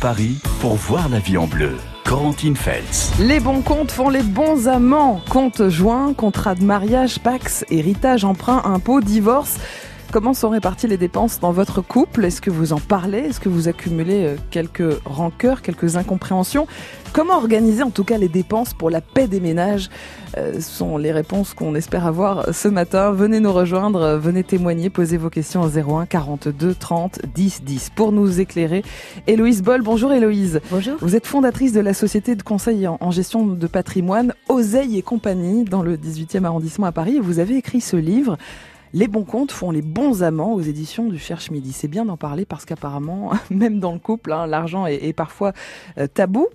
Paris pour voir la vie en bleu. Corentine Feltz. Les bons comptes font les bons amants. Compte joint, contrat de mariage, pax, héritage, emprunt, impôt, divorce. Comment sont réparties les dépenses dans votre couple? Est-ce que vous en parlez? Est-ce que vous accumulez euh, quelques rancœurs, quelques incompréhensions? Comment organiser en tout cas les dépenses pour la paix des ménages? Euh, Ce sont les réponses qu'on espère avoir ce matin. Venez nous rejoindre, venez témoigner, posez vos questions au 01 42 30 10 10. Pour nous éclairer, Héloïse Boll. Bonjour Héloïse. Bonjour. Vous êtes fondatrice de la société de conseil en gestion de patrimoine Oseille et compagnie dans le 18e arrondissement à Paris et vous avez écrit ce livre les bons comptes font les bons amants aux éditions du Cherche Midi. C'est bien d'en parler parce qu'apparemment, même dans le couple, hein, l'argent est, parfois euh, tabou.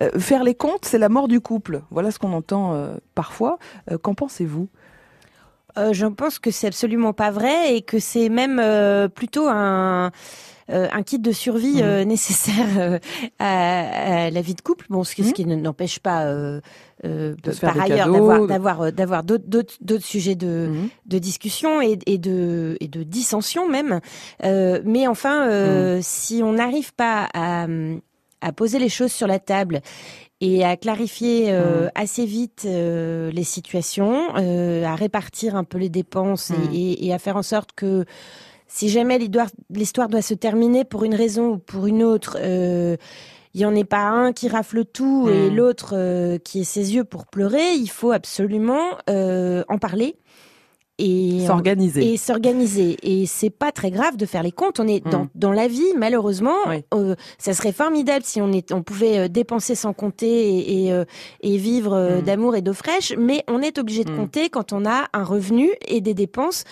Euh, faire les comptes, c'est la mort du couple. Voilà ce qu'on entend euh, parfois. Qu'en pensez-vous? Je pense que c'est absolument pas vrai et que c'est même plutôt un un kit de survie mhm. euh, nécessaire euh, à, la vie de couple. Bon, ce, qui, ce mhm. n'empêche pas par ailleurs d'avoir d'avoir d'avoir d'autres sujets de, mhm. de discussion et, et, de et de dissension même. mais enfin, si on n'arrive pas à à poser les choses sur la table et à clarifier assez vite les situations, à répartir un peu les dépenses et, et, à faire en sorte que si jamais l'histoire doit se terminer pour une raison ou pour une autre, euh, il n'y en ait pas un qui rafle tout et hmm. l'autre euh, qui ait ses yeux pour pleurer, il faut absolument euh, en parler et s'organiser. Et s'organiser. Et c'est pas très grave de faire les comptes. On est dans, mm. dans la vie, malheureusement. Euh, ça serait formidable si on, est, on pouvait euh, dépenser sans compter et, et, euh, et vivre mm. d'amour et d'eau fraîche. Mais on est obligé de mm. compter quand on a un revenu et des dépenses.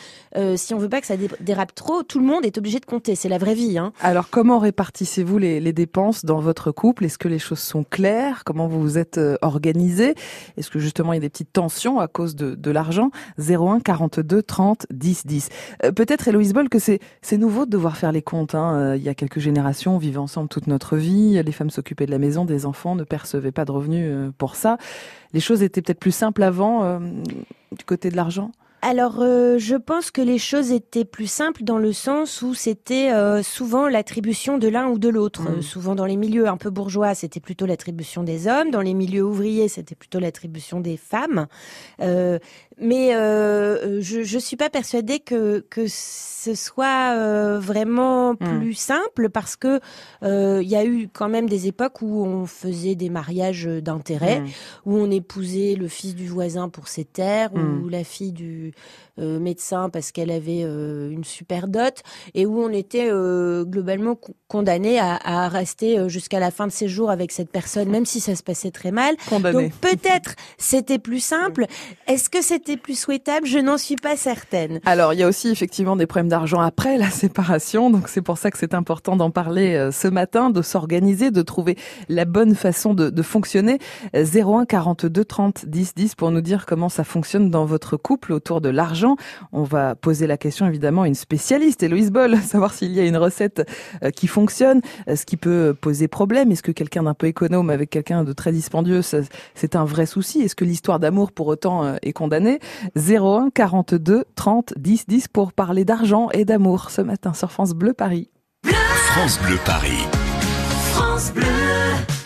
si on veut pas que ça dérape trop, tout le monde est obligé de compter. C'est la vraie vie. Hein. Alors, comment répartissez-vous les, les dépenses dans votre couple? Est-ce que les choses sont claires? Comment vous vous êtes organisé Est-ce que justement il y a des petites tensions à cause de, de l'argent? 01 42 2 30 10 10. Peut-être, Héloïse Boll, que c'est, c'est nouveau de devoir faire les comptes. Hein. Euh, il y a quelques générations, on vivait ensemble toute notre vie. Les femmes s'occupaient de la maison, des enfants, ne percevaient pas de revenus euh, pour ça. Les choses étaient peut-être plus simples avant euh, du côté de l'argent? Alors, euh, je pense que les choses étaient plus simples dans le sens où c'était euh, souvent l'attribution de l'un ou de l'autre. Mmh. souvent dans les milieux un peu bourgeois, c'était plutôt l'attribution des hommes. Dans les milieux ouvriers, c'était plutôt l'attribution des femmes. Euh, mais je ne suis pas persuadée que, que ce soit vraiment mmh. plus simple parce que il y a eu quand même des époques où on faisait des mariages d'intérêt, mmh. où on épousait le fils du voisin pour ses terres, ou la fille du euh, médecin parce qu'elle avait euh, une super dot et où on était euh, globalement condamné à, rester jusqu'à la fin de ses jours avec cette personne, même si ça se passait très mal. Donc peut-être c'était plus simple. Est-ce que c'était plus souhaitable? Je n'en suis pas certaine. Alors il y a aussi effectivement des problèmes d'argent après la séparation, donc c'est pour ça que c'est important d'en parler ce matin, de s'organiser, de trouver la bonne façon de, de fonctionner. 01 42 30 10 10 pour nous dire comment ça fonctionne dans votre couple autour de l'argent. On va poser la question évidemment à une spécialiste, Héloïse Boll, savoir s'il y a une recette euh, qui fonctionne, euh, ce qui peut poser problème. Est-ce que quelqu'un d'un peu économe avec quelqu'un de très dispendieux, c'est un vrai souci? Est-ce que l'histoire d'amour pour autant euh, est condamnée? 01 42 30 10 10 pour parler d'argent et d'amour ce matin sur France Bleu Paris. France Bleu Paris. France Bleu.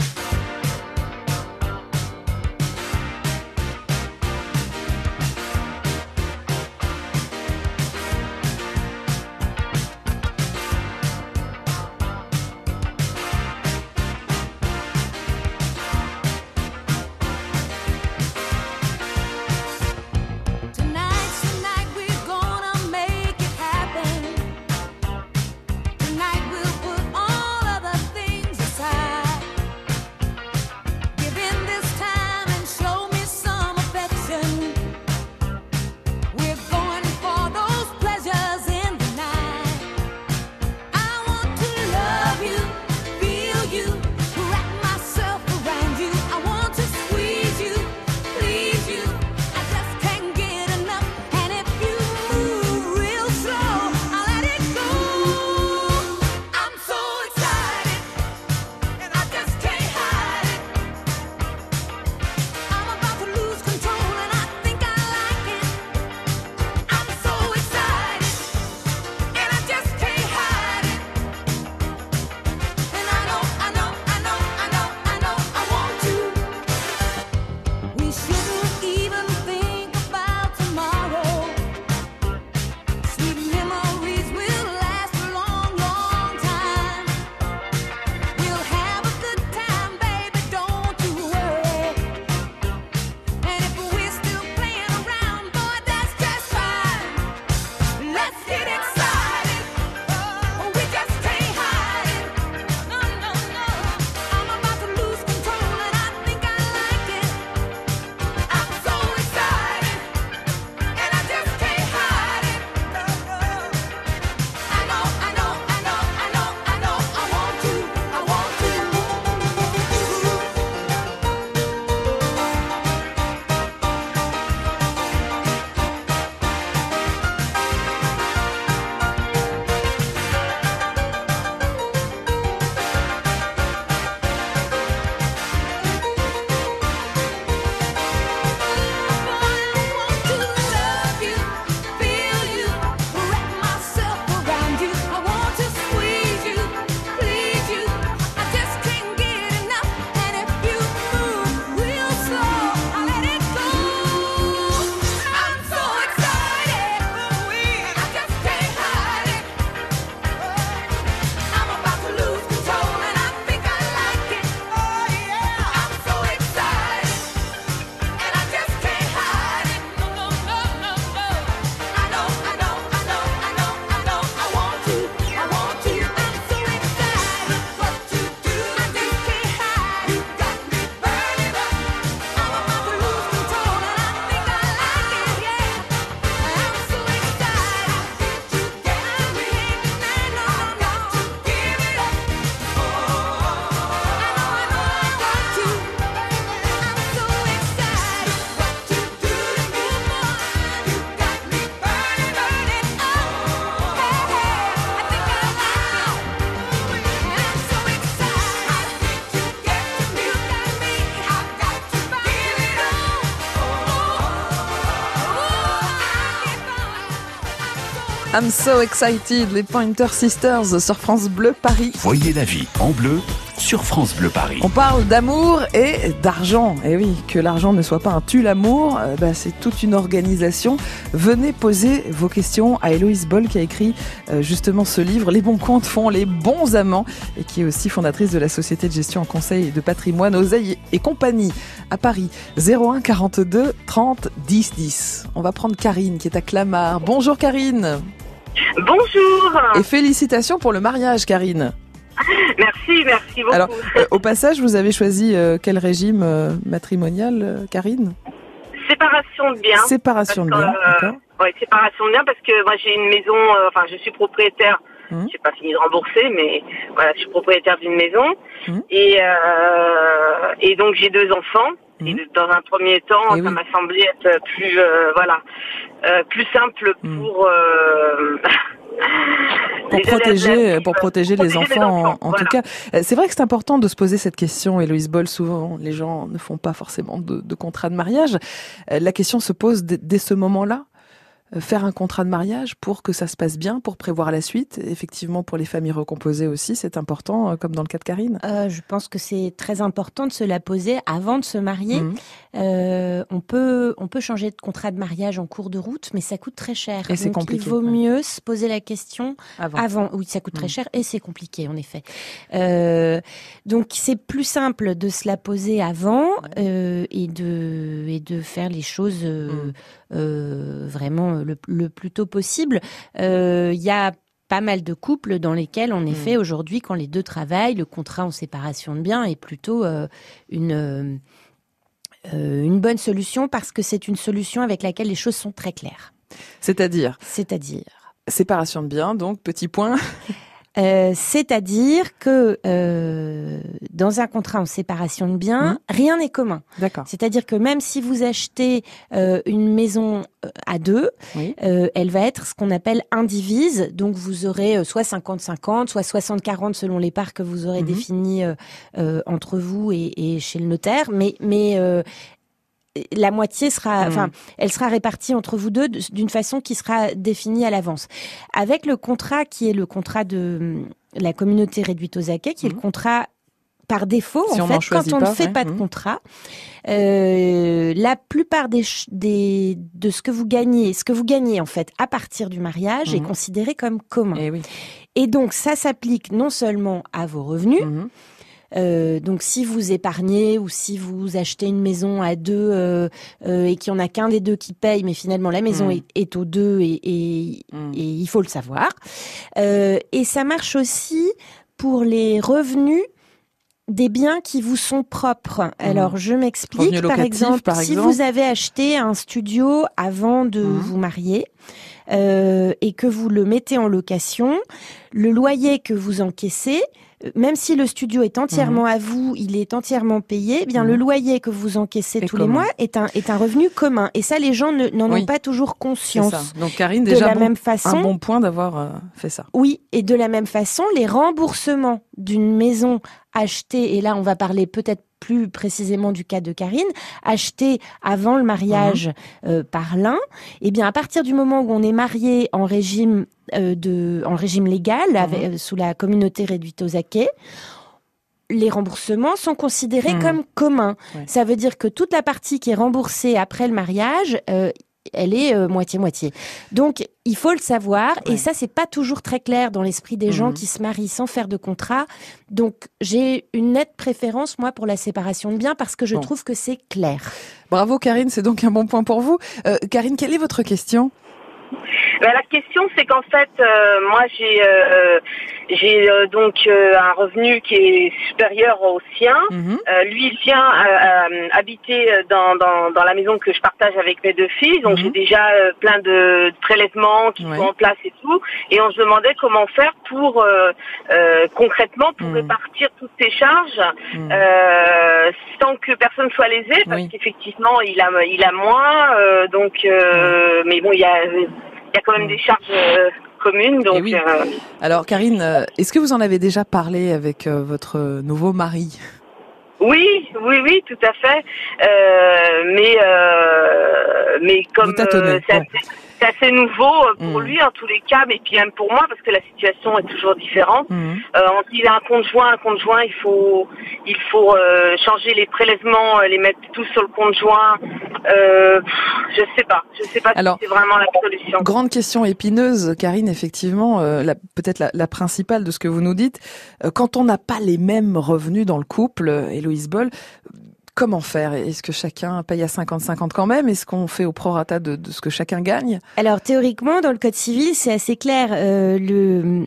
I'm so excited, les Pointer Sisters sur France Bleu Paris. Voyez la vie en bleu sur France Bleu Paris. On parle d'amour et d'argent. Et oui, que l'argent ne soit pas un tue l'amour, euh, bah, c'est toute une organisation. Venez poser vos questions à Héloïse Boll qui a écrit euh, justement ce livre, Les bons comptes font les bons amants, et qui est aussi fondatrice de la société de gestion en conseil de patrimoine Oseille et compagnie à Paris. 01 42 30 10 10. On va prendre Karine qui est à Clamart. Bonjour Karine. Bonjour. Et félicitations pour le mariage, Karine. Merci, merci beaucoup. Alors, euh, au passage, vous avez choisi euh, quel régime euh, matrimonial, Karine? Séparation de biens. Séparation de biens, d'accord. ouais, séparation de biens parce que moi j'ai une maison, enfin je suis propriétaire. Mhm. J'ai pas fini de rembourser, mais voilà, je suis propriétaire d'une maison Mhm. et et donc j'ai deux enfants. Et Mhm. dans un premier temps, ça oui. m'a semblé être plus euh, voilà plus simple Mhm. pour euh, Pour protéger, adultes, pour protéger les protéger enfants, en, en voilà. tout cas. Euh, C'est vrai que c'est important de se poser cette question, Héloïse Boll. Souvent, les gens ne font pas forcément de, de contrat de mariage. Euh, La question se pose dès, dès ce moment-là. Euh, Faire un contrat de mariage pour que ça se passe bien, pour prévoir la suite. Effectivement, pour les familles recomposées aussi, c'est important, euh, comme dans le cas de Karine. Euh, je pense que c'est très important de se la poser avant de se marier. Mhm. Euh, on peut on peut changer de contrat de mariage en cours de route, mais ça coûte très cher. Et c'est compliqué, Il vaut ouais. mieux se poser la question Avant. avant. Oui, ça coûte très Mm. cher et c'est compliqué en effet. Euh, donc c'est plus simple de se la poser avant et de et de faire les choses euh, vraiment le, le plus tôt possible. Euh, Il y a pas mal de couples dans lesquels, en effet, aujourd'hui, quand les deux travaillent, le contrat en séparation de biens est plutôt euh, une euh, euh, une bonne solution parce que c'est une solution avec laquelle les choses sont très claires. C'est-à-dire, C'est-à-dire séparation de biens, donc, petit point. Euh, C'est-à-dire que euh, dans un contrat en séparation de biens, Mhm. rien n'est commun. D'accord. C'est-à-dire que même si vous achetez euh, une maison euh, à deux, Oui. euh, elle va être ce qu'on appelle indivise. Donc vous aurez soit 50-50, soit 60-40 selon les parts que vous aurez Mhm. définies entre vous et, et chez le notaire. Mais, mais euh, la moitié sera, Mhm. enfin, elle sera répartie entre vous deux de- d'une façon qui sera définie à l'avance. Avec le contrat qui est le contrat de hum, la communauté réduite aux acquets, qui est le contrat par défaut, Si en fait, quand on pas, ne fait ouais. pas de contrat, euh, la plupart des, ch- des de ce que vous gagnez, ce que vous gagnez en fait à partir du mariage est considéré comme commun. Eh oui. Et donc ça s'applique non seulement à vos revenus. Euh, donc si vous épargnez ou si vous achetez une maison à deux euh, euh, et qu'il y en a qu'un des deux qui paye, mais finalement la maison Mhm. est, est aux deux et, et, et il faut le savoir. Et ça marche aussi pour les revenus des biens qui vous sont propres. Alors, je m'explique. Par exemple, par si exemple. vous avez acheté un studio avant de vous marier euh, et que vous le mettez en location, le loyer que vous encaissez, même si le studio est entièrement à vous, il est entièrement payé, eh bien Mhm. le loyer que vous encaissez tous les mois est un, est un revenu commun. Et ça, les gens ne- n'en Oui. ont pas toujours conscience. ça. Donc, Karine, De déjà, la bon- même façon, un bon point d'avoir euh, fait ça. oui, et de la même façon, les remboursements d'une maison achetée, et là on va parler peut-être plus précisément du cas de Karine, achetée avant le mariage euh, par l'un, eh bien à partir du moment où on est marié en régime euh, de, en régime légal, avec- euh, sous la communauté réduite aux acquets, les remboursements sont considérés Mhm. comme communs. Ouais. Ça veut dire que toute la partie qui est remboursée après le mariage, elle est euh, moitié-moitié. Donc, il faut le savoir. Ouais. Et ça, c'est pas toujours très clair dans l'esprit des gens Mhm. qui se marient sans faire de contrat. Donc, j'ai une nette préférence, moi, pour la séparation de biens parce que je Bon. trouve que c'est clair. Bravo, Karine. C'est donc un bon point pour vous. Euh, Karine, quelle est votre question? Ben, la question, c'est qu'en fait, euh, moi, j'ai euh, j'ai euh, donc un revenu qui est supérieur au sien. Mhm. Lui, il vient habiter dans, dans, dans la maison que je partage avec mes deux filles. Donc, Mhm. j'ai déjà euh, plein de prélèvements qui Ouais. sont en place et tout. Et on se demandait comment faire pour, concrètement, pour Mhm. répartir toutes ces charges Mhm. sans que personne soit lésé, parce Oui. qu'effectivement, il a, il a moins. donc, mais bon, il y a, y a quand même des charges euh, communes. Donc, Eh oui. euh, Alors, Karine, euh, est-ce que vous en avez déjà parlé avec votre nouveau mari? Oui, oui, oui, tout à fait. Mais, mais comme c'est assez, nouveau pour Mm. lui en tous les cas, mais puis même pour moi parce que la situation est toujours différente. Mhm. Euh, on dit il a un conjoint, un conjoint, il faut, il faut euh, changer les prélèvements, les mettre tous sur le conjoint. Euh, pff, je sais pas, je sais pas Alors, si c'est vraiment la solution. Grande question épineuse, Karine, effectivement, euh, la- peut-être la, la principale de ce que vous nous dites. Euh, quand on n'a pas les mêmes revenus dans le couple, euh, Héloïse Boll, comment faire? Est-ce que chacun paye à 50-50 quand même? Est-ce qu'on fait au prorata de, de ce que chacun gagne? Alors théoriquement, dans le code civil, c'est assez clair. Euh, le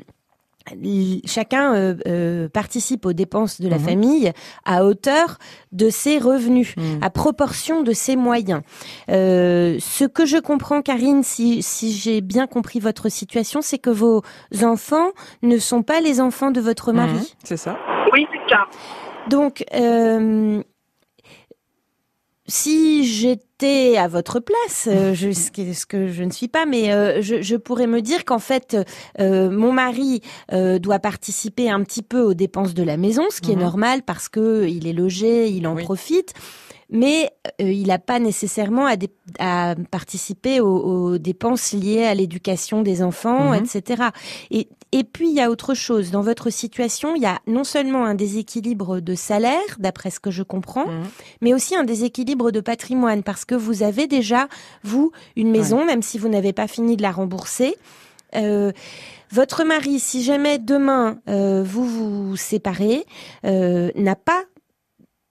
Chacun euh, euh, participe aux dépenses de la Mhm. famille à hauteur de ses revenus, Mhm. à proportion de ses moyens. Euh, ce que je comprends, Karine, si, si j'ai bien compris votre situation, c'est que vos enfants ne sont pas les enfants de votre mari. Mhm, C'est ça Oui, c'est ça. Donc, euh, si j'étais à votre place, euh, je, ce, que, ce que je ne suis pas, mais euh, je, je pourrais me dire qu'en fait, euh, mon mari euh, doit participer un petit peu aux dépenses de la maison, ce qui Mhm. est normal parce que il est logé, il en Oui. profite. Mais euh, il n'a pas nécessairement à, dé- à participer aux, aux dépenses liées à l'éducation des enfants, Mhm. etc. Et, et puis il y a autre chose. Dans votre situation, il y a non seulement un déséquilibre de salaire, d'après ce que je comprends, Mhm. mais aussi un déséquilibre de patrimoine parce que vous avez déjà vous une maison, même si vous n'avez pas fini de la rembourser. Euh, votre mari, si jamais demain euh, vous vous séparez, euh, n'a pas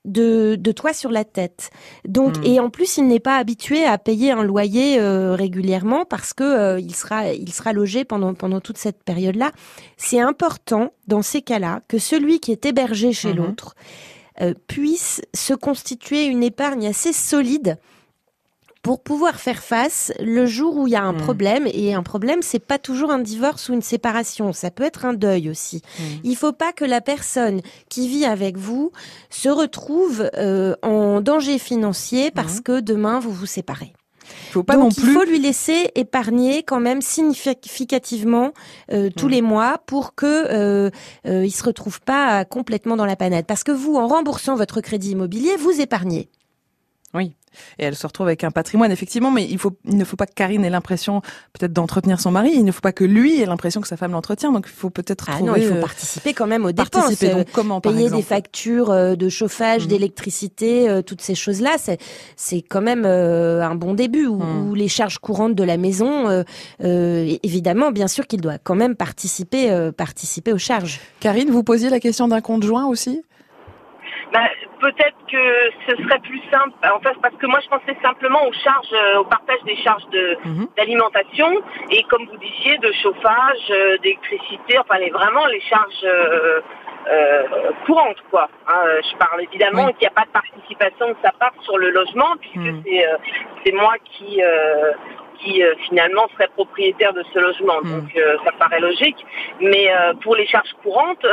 de, de toit sur la tête. Donc Hmm. et en plus il n'est pas habitué à payer un loyer euh, régulièrement parce que euh, il sera il sera logé pendant pendant toute cette période-là. C'est important dans ces cas-là que celui qui est hébergé chez Mhm. l'autre euh, puisse se constituer une épargne assez solide pour pouvoir faire face le jour où il y a un Mhm. problème et un problème c'est pas toujours un divorce ou une séparation ça peut être un deuil aussi Mhm. il faut pas que la personne qui vit avec vous se retrouve euh, en danger financier parce que demain vous vous séparez Il faut pas donc non il plus. faut lui laisser épargner quand même significativement euh, tous Mm. les mois pour que euh, euh, il se retrouve pas complètement dans la panade. Parce que vous, en remboursant votre crédit immobilier, vous épargnez. Et elle se retrouve avec un patrimoine, effectivement, mais il, faut, il ne faut pas que Karine ait l'impression peut-être d'entretenir son mari, il ne faut pas que lui ait l'impression que sa femme l'entretient, donc il faut peut-être Ah trouver... non, il faut euh, participer quand même aux participer. Euh, Donc comment, par payer exemple des factures euh, de chauffage, Mhm. d'électricité, euh, toutes ces choses-là, c'est c'est quand même euh, un bon début. Ou, Mhm. ou les charges courantes de la maison, euh, euh, évidemment, bien sûr qu'il doit quand même participer euh, participer aux charges. Karine, vous posiez la question d'un conjoint aussi? Ben, peut-être que ce serait plus simple. En fait, parce que moi, je pensais simplement aux charges, euh, au partage des charges de Mhm. d'alimentation et, comme vous disiez, de chauffage, euh, d'électricité. Enfin, les, vraiment les charges euh, euh, courantes, quoi. Hein, euh, je parle évidemment Oui. qu'il n'y a pas de participation de sa part sur le logement, puisque Mhm. c'est euh, c'est moi qui euh, qui finalement serait propriétaire de ce logement. Mhm. Donc, ça paraît logique. Mais pour les charges courantes.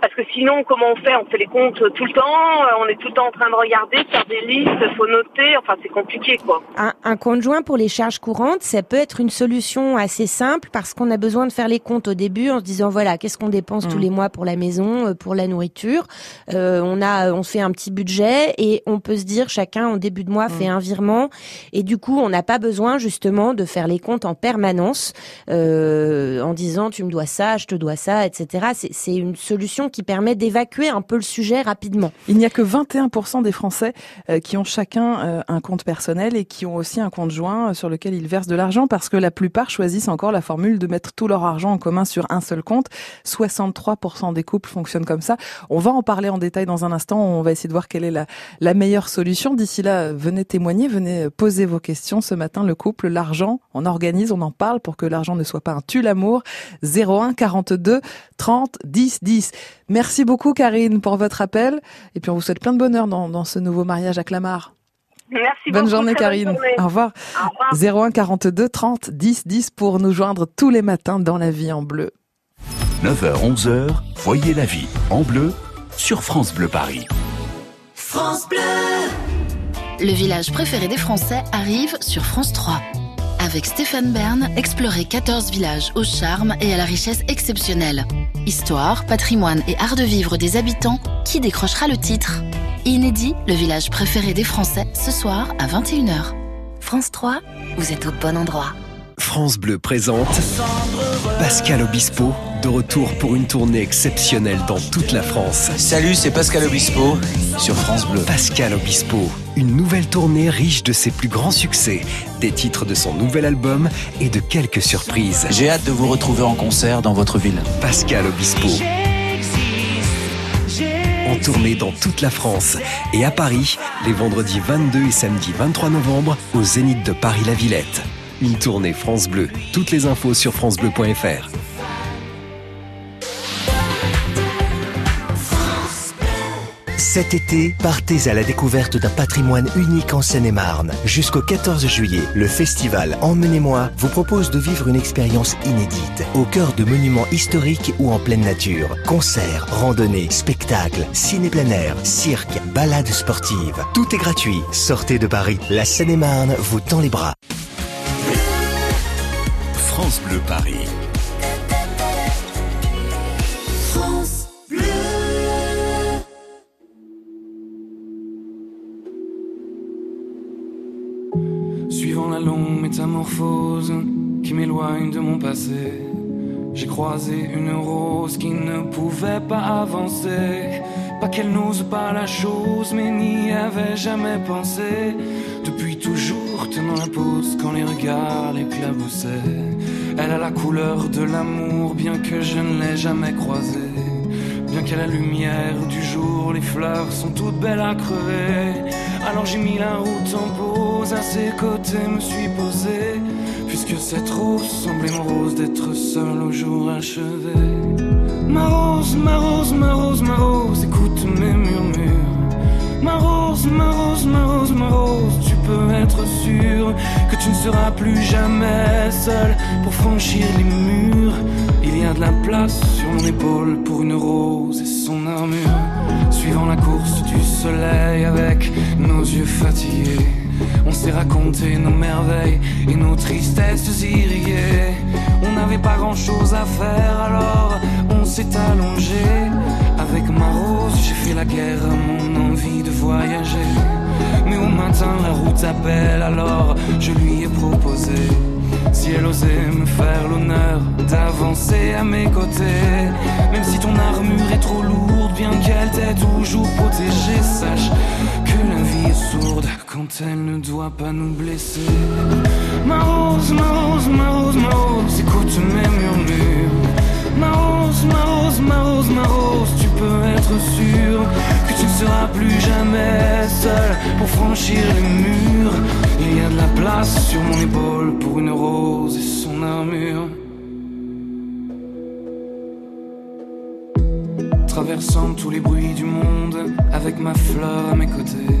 Parce que sinon, comment on fait? On fait les comptes tout le temps, euh, on est tout le temps en train de regarder, faire des listes, faut noter, enfin c'est compliqué quoi. Un, un conjoint pour les charges courantes, ça peut être une solution assez simple parce qu'on a besoin de faire les comptes au début en se disant voilà qu'est-ce qu'on dépense tous Mm. les mois pour la maison, euh, pour la nourriture? Euh, on a, on fait un petit budget et on peut se dire chacun en début de mois fait un virement et du coup on n'a pas besoin justement de faire les comptes en permanence euh, en disant tu me dois ça, je te dois ça, etc. C'est une solution qui permet d'évacuer un peu le sujet rapidement. Il n'y a que 21% des Français euh, qui ont chacun euh, un compte personnel et qui ont aussi un compte joint euh, sur lequel ils versent de l'argent parce que la plupart choisissent encore la formule de mettre tout leur argent en commun sur un seul compte. 63% des couples fonctionnent comme ça. On va en parler en détail dans un instant. On va essayer de voir quelle est la, la meilleure solution. D'ici là, venez témoigner, venez poser vos questions. Ce matin, le couple, l'argent, on organise, on en parle pour que l'argent ne soit pas un tue-l'amour. 01 42 30 10 10. Merci beaucoup Karine pour votre appel et puis on vous souhaite plein de bonheur dans, dans ce nouveau mariage à Clamart. Merci bonne beaucoup. journée Karine. bonne journée. Au revoir. Au revoir. 01 42 30 10 10 pour nous joindre tous les matins dans la vie en bleu. 9h, 11h, voyez la vie en bleu sur France Bleu Paris. Le village préféré des Français arrive sur France 3. Avec Stéphane Bern, explorez 14 villages au charme et à la richesse exceptionnelle. Histoire, patrimoine et art de vivre des habitants, qui décrochera le titre? Inédit, le village préféré des Français, ce soir à 21h. France 3, vous êtes au bon endroit. France Bleu présente Pascal Obispo, de retour pour une tournée exceptionnelle dans toute la France. Salut, c'est Pascal Obispo sur France Bleu. Pascal Obispo, une nouvelle tournée riche de ses plus grands succès, des titres de son nouvel album et de quelques surprises. J'ai hâte de vous retrouver en concert dans votre ville. Pascal Obispo. En tournée dans toute la France et à Paris, les vendredis 22 et samedi 23 novembre, au Zénith de Paris-La Villette. Une tournée France Bleu. Toutes les infos sur francebleu.fr. Cet été, partez à la découverte d'un patrimoine unique en Seine-et-Marne. Jusqu'au 14 juillet, le festival Emmenez-moi vous propose de vivre une expérience inédite, au cœur de monuments historiques ou en pleine nature. Concerts, randonnées, spectacles, ciné plein air, cirque, balades sportives. Tout est gratuit. Sortez de Paris. La Seine-et-Marne vous tend les bras. France Bleu Paris. Suivant la longue métamorphose qui m'éloigne de mon passé, j'ai croisé une rose qui ne pouvait pas avancer. Pas qu'elle n'ose pas la chose, mais n'y avait jamais pensé. Depuis toujours, tenant la pose quand les regards l'éclaboussaient. Elle a la couleur de l'amour, bien que je ne l'ai jamais croisée. Bien qu'à la lumière du jour, les fleurs sont toutes belles à crever. Alors j'ai mis la route en pause, à ses côtés me suis posé. Puisque cette rose semblait morose d'être seule au jour achevé. Ma rose, ma rose, ma rose, ma rose, écoute mes murmures. Ma rose, ma rose, ma rose, ma rose, peux être sûr que tu ne seras plus jamais seul pour franchir les murs. Il y a de la place sur mon épaule pour une rose et son armure. Suivant la course du soleil avec nos yeux fatigués, on s'est raconté nos merveilles et nos tristesses irriguées. On n'avait pas grand chose à faire alors on s'est allongé. Avec ma rose, j'ai fait la guerre à mon envie de voyager. Mais au matin, la route appelle, alors je lui ai proposé. Si elle osait me faire l'honneur d'avancer à mes côtés, même si ton armure est trop lourde, bien qu'elle t'ait toujours protégée, sache que la vie est sourde quand elle ne doit pas nous blesser. Ma rose, ma rose, ma rose, ma rose, écoute mes murmures. Ma rose, ma rose, ma rose, ma rose, tu peux être sûr que tu ne seras plus jamais seul pour franchir les murs. Il y a de la place sur mon épaule pour une rose et son armure. Traversant tous les bruits du monde avec ma fleur à mes côtés,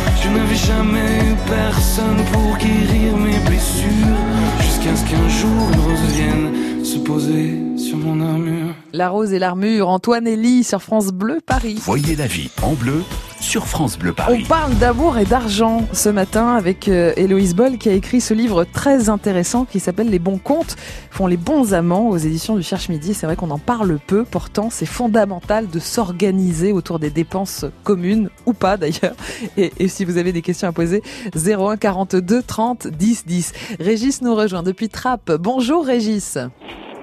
je n'avais jamais eu personne pour guérir mes blessures. Jusqu'à ce qu'un jour une rose vienne se poser sur mon armure. La rose et l'armure, Antoine Elie sur France Bleu Paris. Voyez la vie en bleu sur France Bleu Paris. On parle d'amour et d'argent ce matin avec euh, Héloïse Boll qui a écrit ce livre très intéressant qui s'appelle Les bons comptes font les bons amants aux éditions du Cherche Midi. C'est vrai qu'on en parle peu, pourtant c'est fondamental de s'organiser autour des dépenses communes ou pas d'ailleurs. Et, si vous avez des questions à poser, 01 42 30 10 10. Régis nous rejoint depuis Trappes. Bonjour Régis.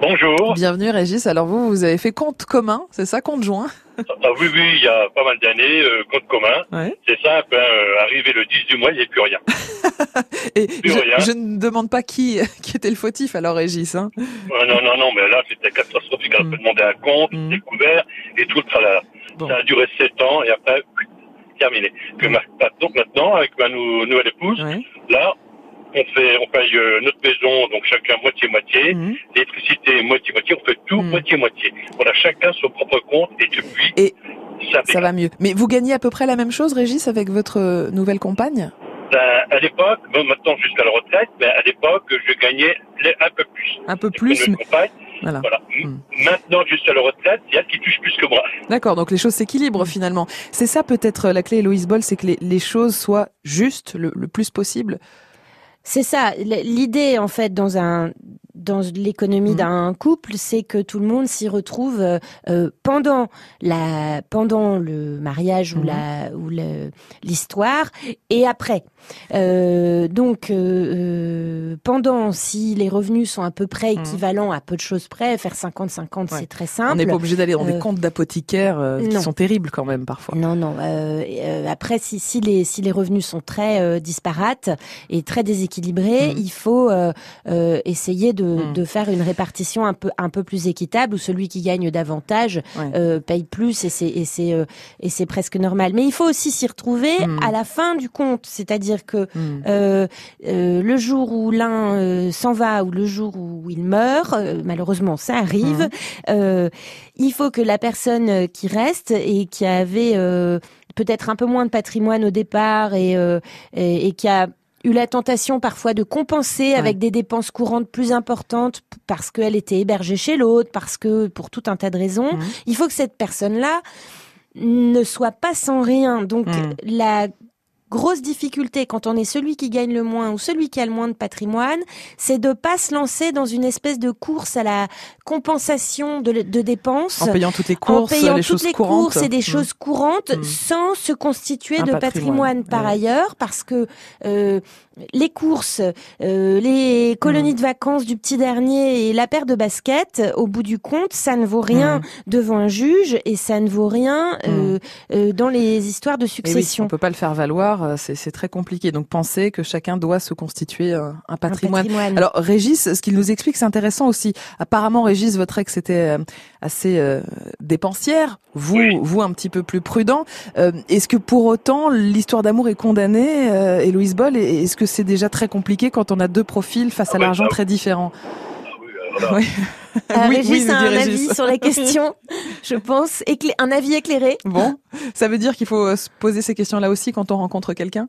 Bonjour. Bienvenue Régis. Alors vous, vous avez fait compte commun, c'est ça, compte joint? Ah oui, oui, il y a pas mal d'années, euh, compte commun. Ouais. C'est simple, hein, euh, arrivé le 10 du mois, il n'y a plus rien. Et Plus je, rien. je ne demande pas qui, qui était le fautif alors Régis. Hein. Euh, non, non, non, mais là, c'était catastrophique. On Mm. peut demander un compte, Mm. découvert, et tout le tralala. Bon. Ça a duré 7 ans, et après, terminé. Que ma- donc maintenant, avec ma nou- nouvelle épouse, Ouais. là, on fait, on paye euh, notre maison, donc chacun moitié-moitié. Mhm. L'électricité, moitié-moitié. On fait tout Mm. moitié-moitié. On a chacun son propre compte, et depuis, Et ça Ça va mieux. Mais vous gagnez à peu près la même chose, Régis, avec votre nouvelle compagne? Ben, à l'époque, bon, maintenant jusqu'à la retraite, mais à l'époque, je gagnais un peu plus. Un peu plus, mais compagne. voilà. Voilà. Mm. Maintenant, jusqu'à la retraite, il y a qui touche plus que moi. D'accord, donc les choses s'équilibrent finalement. C'est ça peut-être la clé, Héloïse Boll, c'est que les, les choses soient justes le, le plus possible. C'est ça. L'idée, en fait, dans un dans l'économie Mhm. d'un couple, c'est que tout le monde s'y retrouve euh, euh, pendant la pendant le mariage ou Mhm. la ou l'histoire et après. Euh, donc euh, pendant, si les revenus sont à peu près Mhm. équivalents à peu de choses près, faire 50-50, Ouais. c'est très On simple. n'est pas obligé d'aller dans des comptes d'apothicaires qui sont terribles quand même parfois. Non, non. après, si, si les si les revenus sont très disparates et très déséquilibrés, Mhm. il faut euh, euh, essayer de, Mhm. de faire une répartition un peu un peu plus équitable où celui qui gagne davantage Ouais. euh, paye plus et c'est et c'est euh, et c'est presque normal. Mais il faut aussi s'y retrouver Mhm. à la fin du compte, c'est-à-dire que euh, euh, le jour où l'un s'en va ou le jour où il meurt, euh, malheureusement ça arrive, il faut que la personne qui reste et qui avait euh, peut-être un peu moins de patrimoine au départ et, euh, et, et qui a eu la tentation parfois de compenser avec des dépenses courantes plus importantes parce qu'elle était hébergée chez l'autre, parce que pour tout un tas de raisons, il faut que cette personne-là ne soit pas sans rien. Donc Mhm. la grosse difficulté quand on est celui qui gagne le moins ou celui qui a le moins de patrimoine, c'est de pas se lancer dans une espèce de course à la compensation de, de dépenses. En payant toutes les en courses, payant les toutes choses les courantes. courses et des Hmm. choses courantes Mm. sans se constituer Un de patrimoine, patrimoine, par ouais. ailleurs parce que euh, les courses, euh, les colonies Mm. de vacances du petit dernier et la paire de baskets, au bout du compte, ça ne vaut rien Mm. devant un juge et ça ne vaut rien euh, euh, dans les histoires de Et oui, succession. on peut pas le faire valoir, euh, c'est c'est très compliqué. Donc pensez que chacun doit se constituer un, un Un patrimoine. patrimoine. Alors Régis, ce qu'il nous explique, c'est intéressant aussi. Apparemment, Régis, votre ex était euh, assez euh, dépensière, vous, Oui. vous un petit peu plus prudent. Euh, est-ce que pour autant l'histoire d'amour est condamnée, euh, Héloïse Boll? Et Est-ce que c'est déjà très compliqué quand on a deux profils face Ah à ouais, l'argent ah très différents Ah oui, Oui. Euh, Oui, Régis oui, a un Régis. avis sur la question, je pense, écla- un avis éclairé. Bon, ça veut dire qu'il faut euh, se poser ces questions-là aussi quand on rencontre quelqu'un?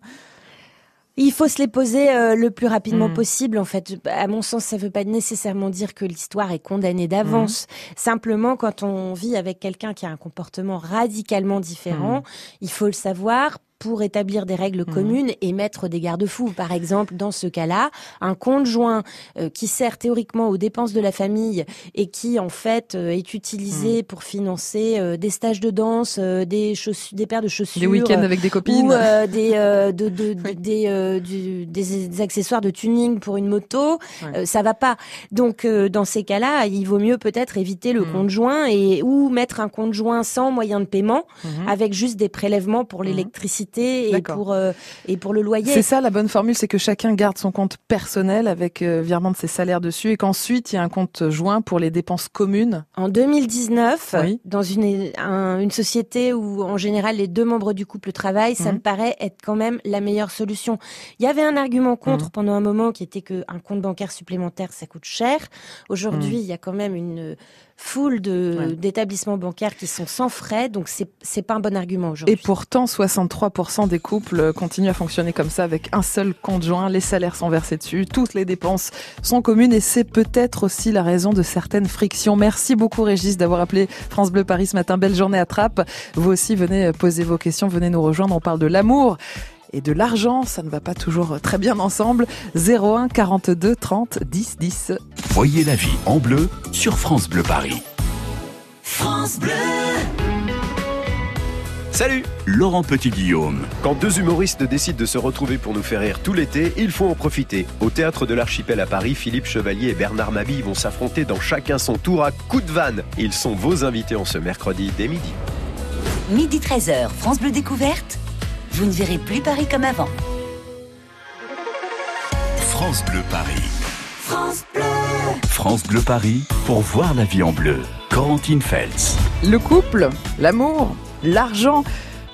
Il faut se les poser euh, le plus rapidement Mm. possible. En fait, à mon sens, ça ne veut pas nécessairement dire que l'histoire est condamnée d'avance. Simplement, quand on vit avec quelqu'un qui a un comportement radicalement différent, il faut le savoir pour établir des règles Mhm. communes et mettre des garde-fous. Par exemple, dans ce cas-là, un conjoint euh, qui sert théoriquement aux dépenses de la famille et qui en fait euh, est Mhm. utilisé pour financer euh, des stages de danse, euh, des des paires de chaussures, Des week-ends avec des copines. ou euh, des, euh, de, de- de- Oui. des, euh, du- des, des accessoires de tuning pour une moto, Ouais. euh, ça va pas. Donc euh, dans ces cas-là, il vaut mieux peut-être éviter le Mm. conjoint et ou mettre un conjoint sans moyen de paiement, Mhm. avec juste des prélèvements pour l'électricité et pour euh, et pour le loyer. C'est ça la bonne formule, c'est que chacun garde son compte personnel avec euh, virement de ses salaires dessus et qu'ensuite il y a un compte joint pour les dépenses communes. En 2019, Oui. dans une, un- une société où en général les deux membres du couple travaillent, ça Mhm. me paraît être quand même la meilleure solution. Il y avait un argument contre Mhm. pendant un moment qui était que un compte bancaire supplémentaire ça coûte cher. Aujourd'hui, il y a quand même une foule Ouais. d'établissements bancaires qui sont sans frais, donc c'est c'est pas un bon argument Et aujourd'hui. pourtant, 63% des couples continuent à fonctionner comme ça avec un seul compte joint. Les salaires sont versés dessus, toutes les dépenses sont communes et c'est peut-être aussi la raison de certaines frictions. Merci beaucoup Régis d'avoir appelé France Bleu Paris ce matin. Belle journée à Trappes. Vous aussi venez poser vos questions, venez nous rejoindre. On parle de l'amour. Et de l'argent, ça ne va pas toujours très bien ensemble. 01 42 30 10 10. Voyez la vie en bleu sur France Bleu Paris. Salut Laurent Petit-Guillaume. Quand deux humoristes décident de se retrouver pour nous faire rire tout l'été, il faut en profiter. Au théâtre de l'Archipel à Paris, Philippe Chevalier et Bernard Mabille vont s'affronter dans chacun son tour à coups de vanne. Ils sont vos invités en ce mercredi dès midi. midi 13h, France Bleu Découverte, vous ne verrez plus Paris comme avant. France Bleu Paris. France Bleu. France Bleu Paris pour voir la vie en bleu. Corentine Feltz. Le couple, l'amour, l'argent.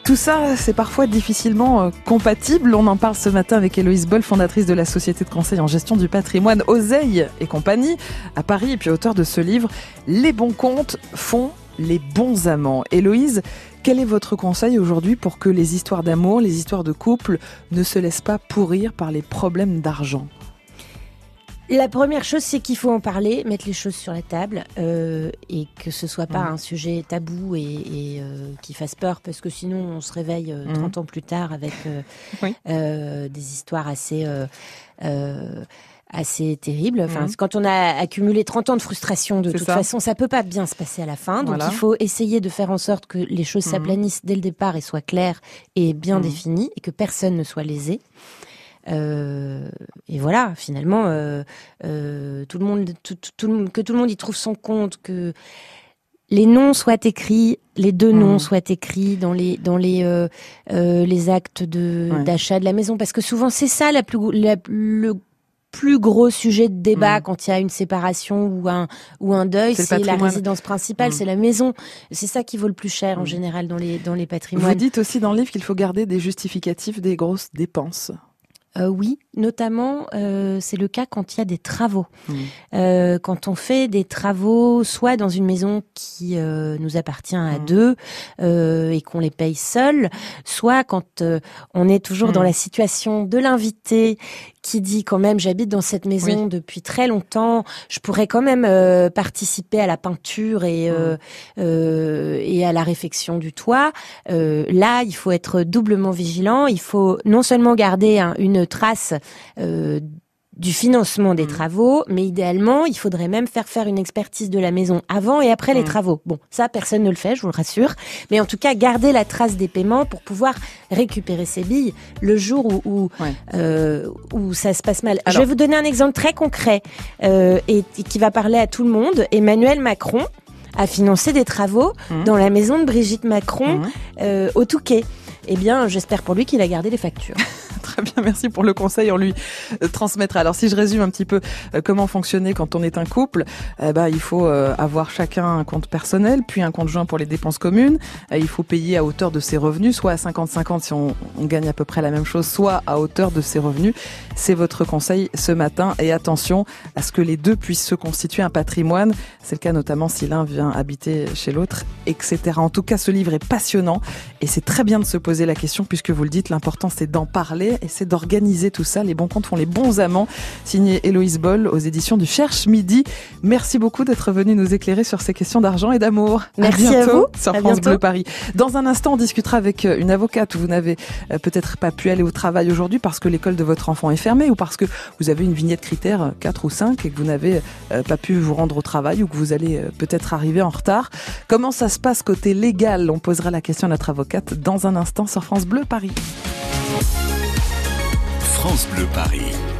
Tout ça, c'est parfois difficilement euh, compatible. On en parle ce matin avec Héloïse Boll, fondatrice de la société de conseil en gestion du patrimoine Oseille et compagnie à Paris et puis auteur de ce livre Les bons comptes font les bons amants. Héloïse, quel est votre conseil aujourd'hui pour que les histoires d'amour, les histoires de couple ne se laissent pas pourrir par les problèmes d'argent? La première chose, c'est qu'il faut en parler, mettre les choses sur la table euh, et que ce soit pas un sujet tabou et, et, euh, qui fasse peur parce que sinon on se réveille euh, Mhm. 30 ans plus tard avec Oui. des histoires assez assez terribles. Enfin, Mhm. quand on a accumulé 30 ans de frustration, de toute ça. façon, ça peut pas bien se passer à la fin. Donc Voilà. il faut essayer de faire en sorte que les choses Mhm. s'aplanissent dès le départ et soient claires et bien Mhm. définies et que personne ne soit lésé. Euh, et voilà, finalement, euh, euh, tout le monde, tout, tout- tout le monde- que tout le monde y trouve son compte, que les noms soient écrits, les deux noms soient écrits dans les dans les euh, euh, les actes de Ouais. d'achat de la maison, parce que souvent c'est ça la plus la- le plus gros sujet de débat Mhm. quand il y a une séparation ou un ou un deuil, C'est la résidence principale, Mhm. c'est la maison. C'est ça qui vaut le plus cher en Mhm. général dans les dans les Vous patrimoines. dites aussi dans le livre qu'il faut garder des justificatifs des grosses dépenses. Euh, oui, notamment euh, c'est le cas quand il y a des travaux. Euh, quand on fait des travaux, soit dans une maison qui nous appartient à deux et qu'on les paye seuls, soit quand on est toujours dans la situation de l'invité qui dit quand même j'habite dans cette maison depuis très longtemps, je pourrais quand même euh, participer à la peinture et Mhm. euh, euh, et à la réfection du toit. Là, il faut être doublement vigilant. Il faut non seulement garder un- une trace du financement des Mhm. travaux, mais idéalement, il faudrait même faire faire une expertise de la maison avant et après les Mhm. travaux. Bon, ça, personne ne le fait, je vous le rassure. Mais en tout cas, garder la trace des paiements pour pouvoir récupérer ses billes le jour où, où, Ouais. euh, où ça se passe mal. Alors- Je vais vous donner un exemple très concret euh, et, et qui va parler à tout le monde. Emmanuel Macron a financé des travaux Mhm. dans la maison de Brigitte Macron euh, au Touquet. Eh bien, j'espère pour lui qu'il a gardé les factures. Très bien, merci pour le conseil. On lui euh, transmettra. Alors, si je résume un petit peu euh, comment fonctionner quand on est un couple, eh ben, il faut euh, avoir chacun un compte personnel, puis un compte joint pour les dépenses communes. Il faut payer à hauteur de ses revenus, soit à 50-50 si on, on gagne à peu près la même chose, soit à hauteur de ses revenus. C'est votre conseil ce matin. Et attention à ce que les deux puissent se constituer un patrimoine. C'est le cas notamment si l'un vient habiter chez l'autre, etc. En tout cas, ce livre est passionnant et c'est très bien de se poser la question puisque vous le dites, l'important c'est d'en parler et c'est d'organiser tout ça. Les bons comptes font les bons amants. Signé Héloïse Boll aux éditions du Cherche Midi. Merci beaucoup d'être venu nous éclairer sur ces questions d'argent et d'amour. Merci à bientôt vous. sur À France bientôt. Bleu Paris. Dans un instant, on discutera avec euh, une avocate. Vous n'avez euh, peut-être pas pu aller au travail aujourd'hui parce que l'école de votre enfant est fermée ou parce que vous avez une vignette critère euh, 4 ou 5 et que vous n'avez euh, pas pu vous rendre au travail ou que vous allez euh, peut-être arriver en retard. Comment ça se passe côté légal? On posera la question à notre avocate dans un instant sur France Bleu Paris. France Bleu Paris.